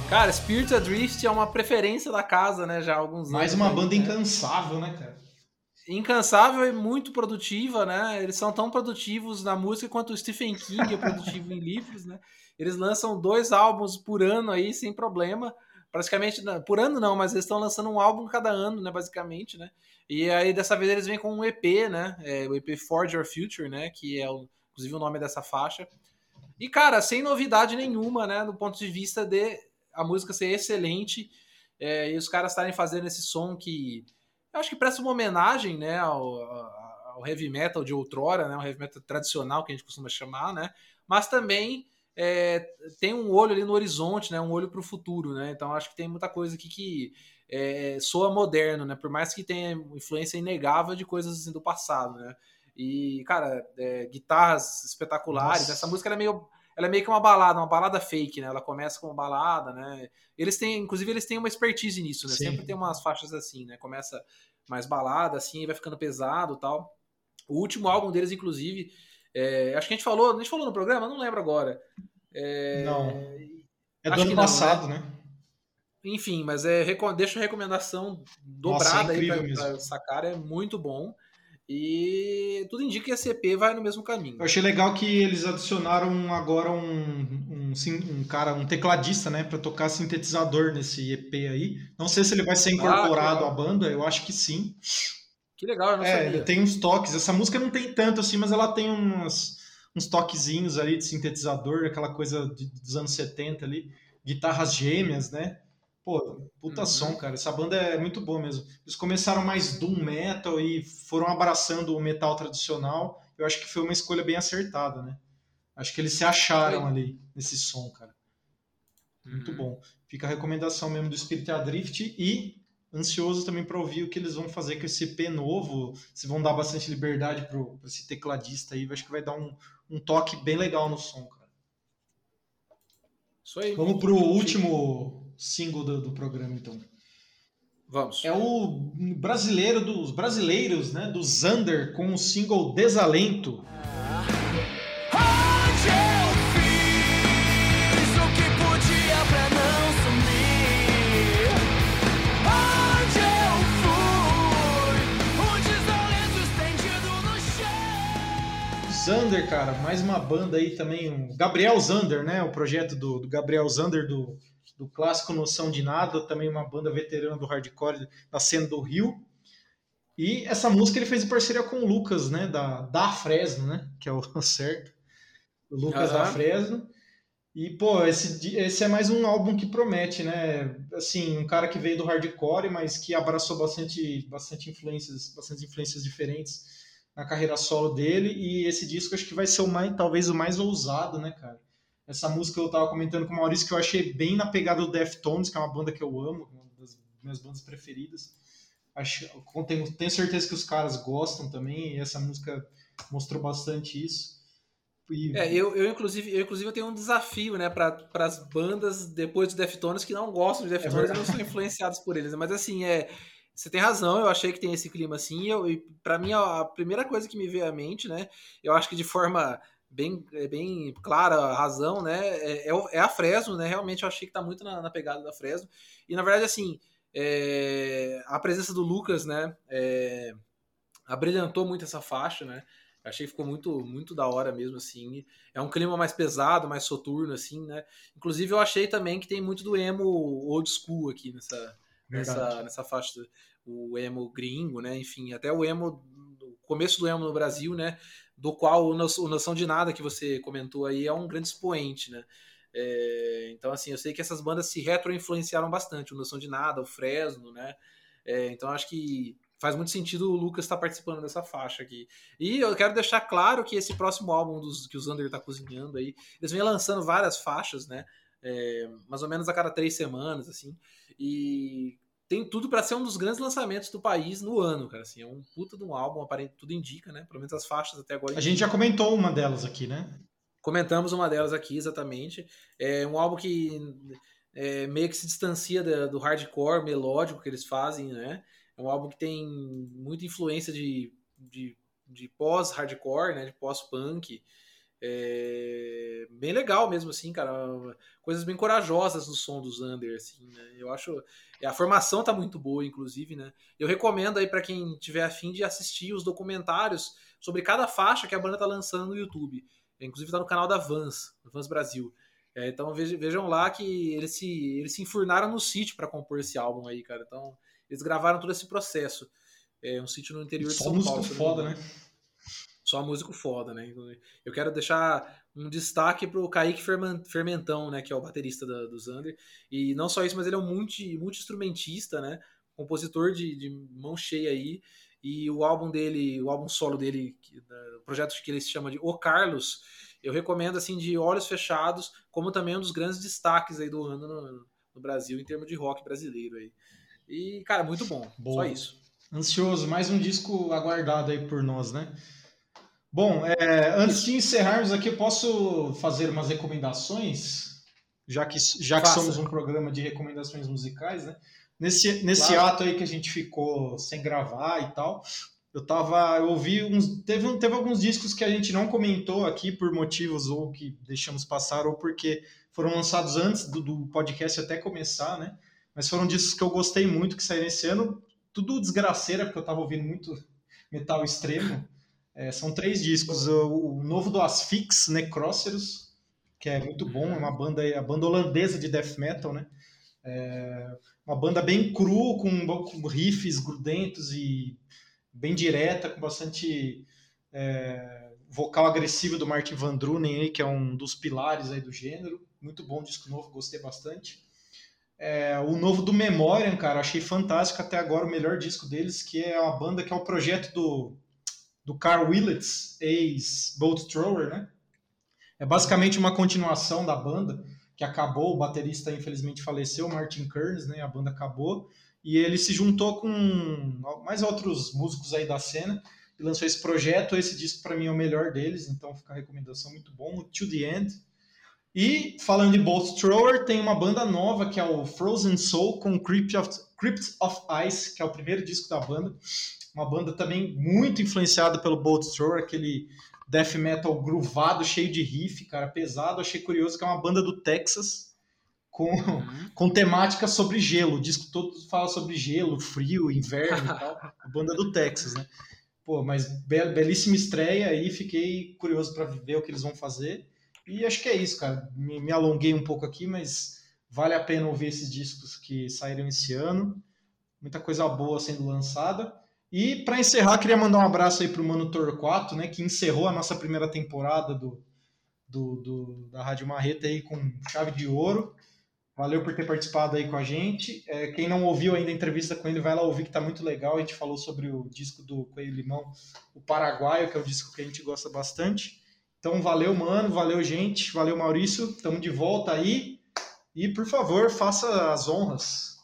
Cara, Spirits Adrift é uma preferência da casa, né? Já há alguns Mais anos. Mais uma aí, banda né? incansável, né, cara? Incansável e muito produtiva, né? Eles são tão produtivos na música quanto o Stephen King é produtivo em livros, né? Eles lançam dois álbuns por ano aí sem problema. Praticamente, por ano não, mas eles estão lançando um álbum cada ano, né? Basicamente, né? E aí dessa vez eles vêm com um EP, né? É, o EP Forge Your Future, né? Que é o, inclusive o nome dessa faixa. E cara, sem novidade nenhuma, né? Do ponto de vista de a música ser excelente é, e os caras estarem fazendo esse som que eu acho que presta uma homenagem, né, ao, ao heavy metal de outrora, né, o heavy metal tradicional que a gente costuma chamar, né, mas também é, tem um olho ali no horizonte, né, um olho para o futuro, né, então acho que tem muita coisa aqui que é, soa moderno, né, por mais que tenha influência inegável de coisas assim, do passado, né, e, cara, é, guitarras espetaculares, Nossa. essa música é meio ela é meio que uma balada, uma balada fake, né? Ela começa como balada, né? Eles têm, inclusive, eles têm uma expertise nisso, né? Sim. Sempre tem umas faixas assim, né? Começa mais balada, assim, vai ficando pesado tal. O último álbum deles, inclusive, é, acho que a gente falou, a gente falou no programa, não lembro agora. É, não. É do ano passado, não, né? né? Enfim, mas é, deixa a recomendação dobrada Nossa, é aí para sacar, é muito bom. E tudo indica que a CP vai no mesmo caminho. Eu achei legal que eles adicionaram agora um, um, um cara, um tecladista, né, para tocar sintetizador nesse EP aí. Não sei se ele vai ser ah, incorporado ah, à banda, eu acho que sim. Que legal, eu não é, sabia. tem uns toques. Essa música não tem tanto assim, mas ela tem uns, uns toquezinhos ali de sintetizador, aquela coisa de, dos anos 70 ali. Guitarras gêmeas, né? Pô, puta uhum. som, cara. Essa banda é muito boa mesmo. Eles começaram mais doom metal e foram abraçando o metal tradicional. Eu acho que foi uma escolha bem acertada, né? Acho que eles se acharam ali nesse som, cara. Muito uhum. bom. Fica a recomendação mesmo do Spirit Adrift e ansioso também para ouvir o que eles vão fazer com esse EP novo. Se vão dar bastante liberdade para esse tecladista aí, acho que vai dar um, um toque bem legal no som, cara. Isso aí. Vamos pro último single do, do programa, então. Vamos. É o brasileiro dos brasileiros, né? Do Zander com o single Desalento. Zander, cara, mais uma banda aí também, o Gabriel Zander, né? O projeto do, do Gabriel Zander do do clássico Noção de Nada, também uma banda veterana do hardcore da cena do Rio. E essa música ele fez em parceria com o Lucas, né, da, da Fresno, né, que é o certo, o Lucas uhum. da Fresno. E, pô, esse, esse é mais um álbum que promete, né? Assim, um cara que veio do hardcore, mas que abraçou bastante, bastante influências, bastante influências diferentes na carreira solo dele. E esse disco acho que vai ser o mais, talvez o mais ousado, né, cara? Essa música eu tava comentando com o Maurício que eu achei bem na pegada do Deftones, que é uma banda que eu amo, uma das minhas bandas preferidas. Acho, tenho, tenho certeza que os caras gostam também, e essa música mostrou bastante isso. E... É, eu, eu, inclusive, eu, inclusive, eu tenho um desafio, né, para as bandas depois do Deftones que não gostam de é Deftones é e não são influenciados por eles. Mas assim, é, você tem razão, eu achei que tem esse clima assim. Eu, e para mim, a, a primeira coisa que me veio à mente, né, eu acho que de forma bem, é bem clara a razão, né? É, é, é, a Fresno, né? Realmente eu achei que tá muito na, na pegada da Fresno. E na verdade, assim, é, a presença do Lucas, né? É, abrilhantou muito essa faixa, né? achei que ficou muito, muito da hora mesmo, assim. É um clima mais pesado, mais soturno, assim, né? Inclusive, eu achei também que tem muito do emo old school aqui nessa, nessa, nessa faixa. O emo gringo, né? Enfim, até o emo, o começo do emo no Brasil, né? Do qual o Noção de Nada que você comentou aí é um grande expoente, né? É, então, assim, eu sei que essas bandas se retro-influenciaram bastante, o Noção de Nada, o Fresno, né? É, então, acho que faz muito sentido o Lucas estar tá participando dessa faixa aqui. E eu quero deixar claro que esse próximo álbum dos, que o Zander está cozinhando aí, eles vêm lançando várias faixas, né? É, mais ou menos a cada três semanas, assim. E tem tudo para ser um dos grandes lançamentos do país no ano, cara. Assim, é um puta de um álbum, aparente, tudo indica, né? Pelo menos as faixas até agora. A gente já comentou uma delas aqui, né? Comentamos uma delas aqui, exatamente. É um álbum que é, meio que se distancia da, do hardcore melódico que eles fazem, né? É um álbum que tem muita influência de, de, de pós-hardcore, né? De pós-punk. É bem legal mesmo, assim, cara. Coisas bem corajosas no som do Zander, assim, né? Eu acho. A formação tá muito boa, inclusive, né? Eu recomendo aí para quem tiver afim de assistir os documentários sobre cada faixa que a banda tá lançando no YouTube. Inclusive tá no canal da Vans, Vans Brasil. É, então vejam lá que eles se, eles se enfurnaram no sítio para compor esse álbum aí, cara. Então, eles gravaram todo esse processo. É um sítio no interior de São Paulo. foda, né? Só músico foda, né? Eu quero deixar um destaque pro Kaique Fermentão, né? Que é o baterista da, do Zander. E não só isso, mas ele é um multi, multi-instrumentista, né? Compositor de, de mão cheia aí. E o álbum dele, o álbum solo dele, o projeto que ele se chama de O Carlos, eu recomendo assim de olhos fechados, como também um dos grandes destaques aí do ano no, no Brasil em termos de rock brasileiro aí. E, cara, muito bom. Boa. Só isso. Ansioso, mais um disco aguardado aí por nós, né? Bom, é, antes de encerrarmos aqui, eu posso fazer umas recomendações, já que, já que somos um programa de recomendações musicais, né? Nesse, nesse claro. ato aí que a gente ficou sem gravar e tal, eu tava. Eu ouvi uns. Teve, teve alguns discos que a gente não comentou aqui por motivos ou que deixamos passar, ou porque foram lançados antes do, do podcast até começar, né? Mas foram discos que eu gostei muito que saíram esse ano. Tudo desgraceira, porque eu tava ouvindo muito metal extremo. É, são três discos. O, o, novo do Asphyx, Necróceros, que é muito bom, é uma banda, a banda holandesa de death metal, né? É uma banda bem cru, com, com riffs grudentos e bem direta, com bastante é, vocal agressivo do Mark Van Drunen, que é um dos pilares aí do gênero. Muito bom disco novo, gostei bastante. É, o novo do Memoriam, cara, achei fantástico até agora, o melhor disco deles, que é uma banda que é o projeto do, do Carl Willets, ex-Bolt Thrower, né? É basicamente uma continuação da banda, que acabou, o baterista infelizmente faleceu, Martin Kearns, né? A banda acabou, e ele se juntou com mais outros músicos aí da cena e lançou esse projeto. Esse disco para mim é o melhor deles, então fica a recomendação muito bom, To The End. E falando de Bolt Thrower, tem uma banda nova que é o Frozen Soul com Crypt of, Crypt of Ice, que é o primeiro disco da banda. Uma banda também muito influenciada pelo Bolt Thrower, aquele death metal groovado, cheio de riff, cara, pesado. Achei curioso que é uma banda do Texas com, uhum. com temática sobre gelo. O disco todo fala sobre gelo, frio, inverno e tal. A banda do Texas, né? Pô, mas be belíssima estreia aí, fiquei curioso para ver o que eles vão fazer. E acho que é isso, cara. Me, me, alonguei um pouco aqui, mas vale a pena ouvir esses discos que saíram esse ano. Muita coisa boa sendo lançada. E para encerrar, queria mandar um abraço aí pro Mano Torquato, né, que encerrou a nossa primeira temporada do, do, do da Rádio Marreta aí com chave de ouro. Valeu por ter participado aí com a gente. É, quem não ouviu ainda a entrevista com ele, vai lá ouvir que tá muito legal. A gente falou sobre o disco do Coelho Limão, o Paraguaio, que é o disco que a gente gosta bastante. Então, valeu, mano, valeu, gente, valeu, Maurício. Estamos de volta aí. E, por favor, faça as honras.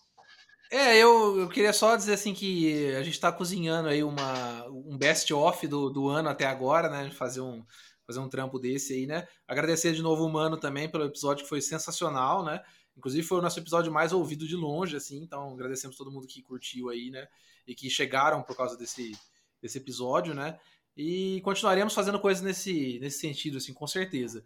É, eu, eu queria só dizer assim que a gente está cozinhando aí uma, um best-of do, do ano até agora, né? Fazer um, fazer um trampo desse aí, né? Agradecer de novo o Mano também pelo episódio que foi sensacional, né? Inclusive foi o nosso episódio mais ouvido de longe, assim, então agradecemos todo mundo que curtiu aí, né? E que chegaram por causa desse, desse episódio, né? E continuaremos fazendo coisas nesse, nesse sentido, assim, com certeza.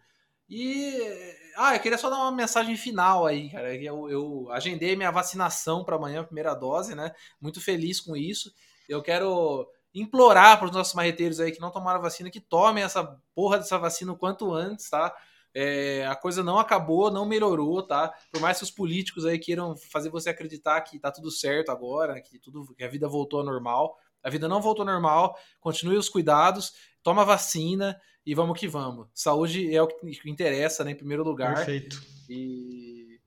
E. Ah, eu queria só dar uma mensagem final aí, cara. Eu, eu agendei minha vacinação para amanhã, primeira dose, né? Muito feliz com isso. Eu quero implorar para os nossos marreteiros aí que não tomaram vacina que tomem essa porra dessa vacina o quanto antes, tá? É, a coisa não acabou, não melhorou, tá? Por mais que os políticos aí queiram fazer você acreditar que tá tudo certo agora, que tudo, que a vida voltou ao normal, a vida não voltou ao normal. Continue os cuidados, toma vacina e vamos que vamos. Saúde é o que interessa, né, em primeiro lugar. Perfeito. E,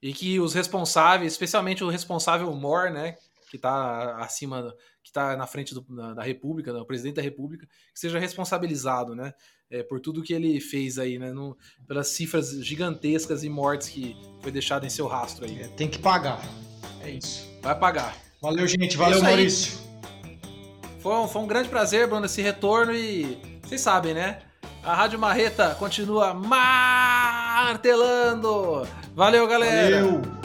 e que os responsáveis, especialmente o responsável mor, né, que está acima, que está na frente do, da, da República, né, o presidente da República, que seja responsabilizado, né? é, por tudo que ele fez aí, né? No, pelas cifras gigantescas e mortes que foi deixado em seu rastro aí. É, tem que pagar. É isso. Vai pagar. Valeu, gente. Valeu, é Maurício. Foi um, foi um grande prazer, Bruno, esse retorno e vocês sabem, né? A Rádio Marreta continua martelando. Valeu, galera. Valeu.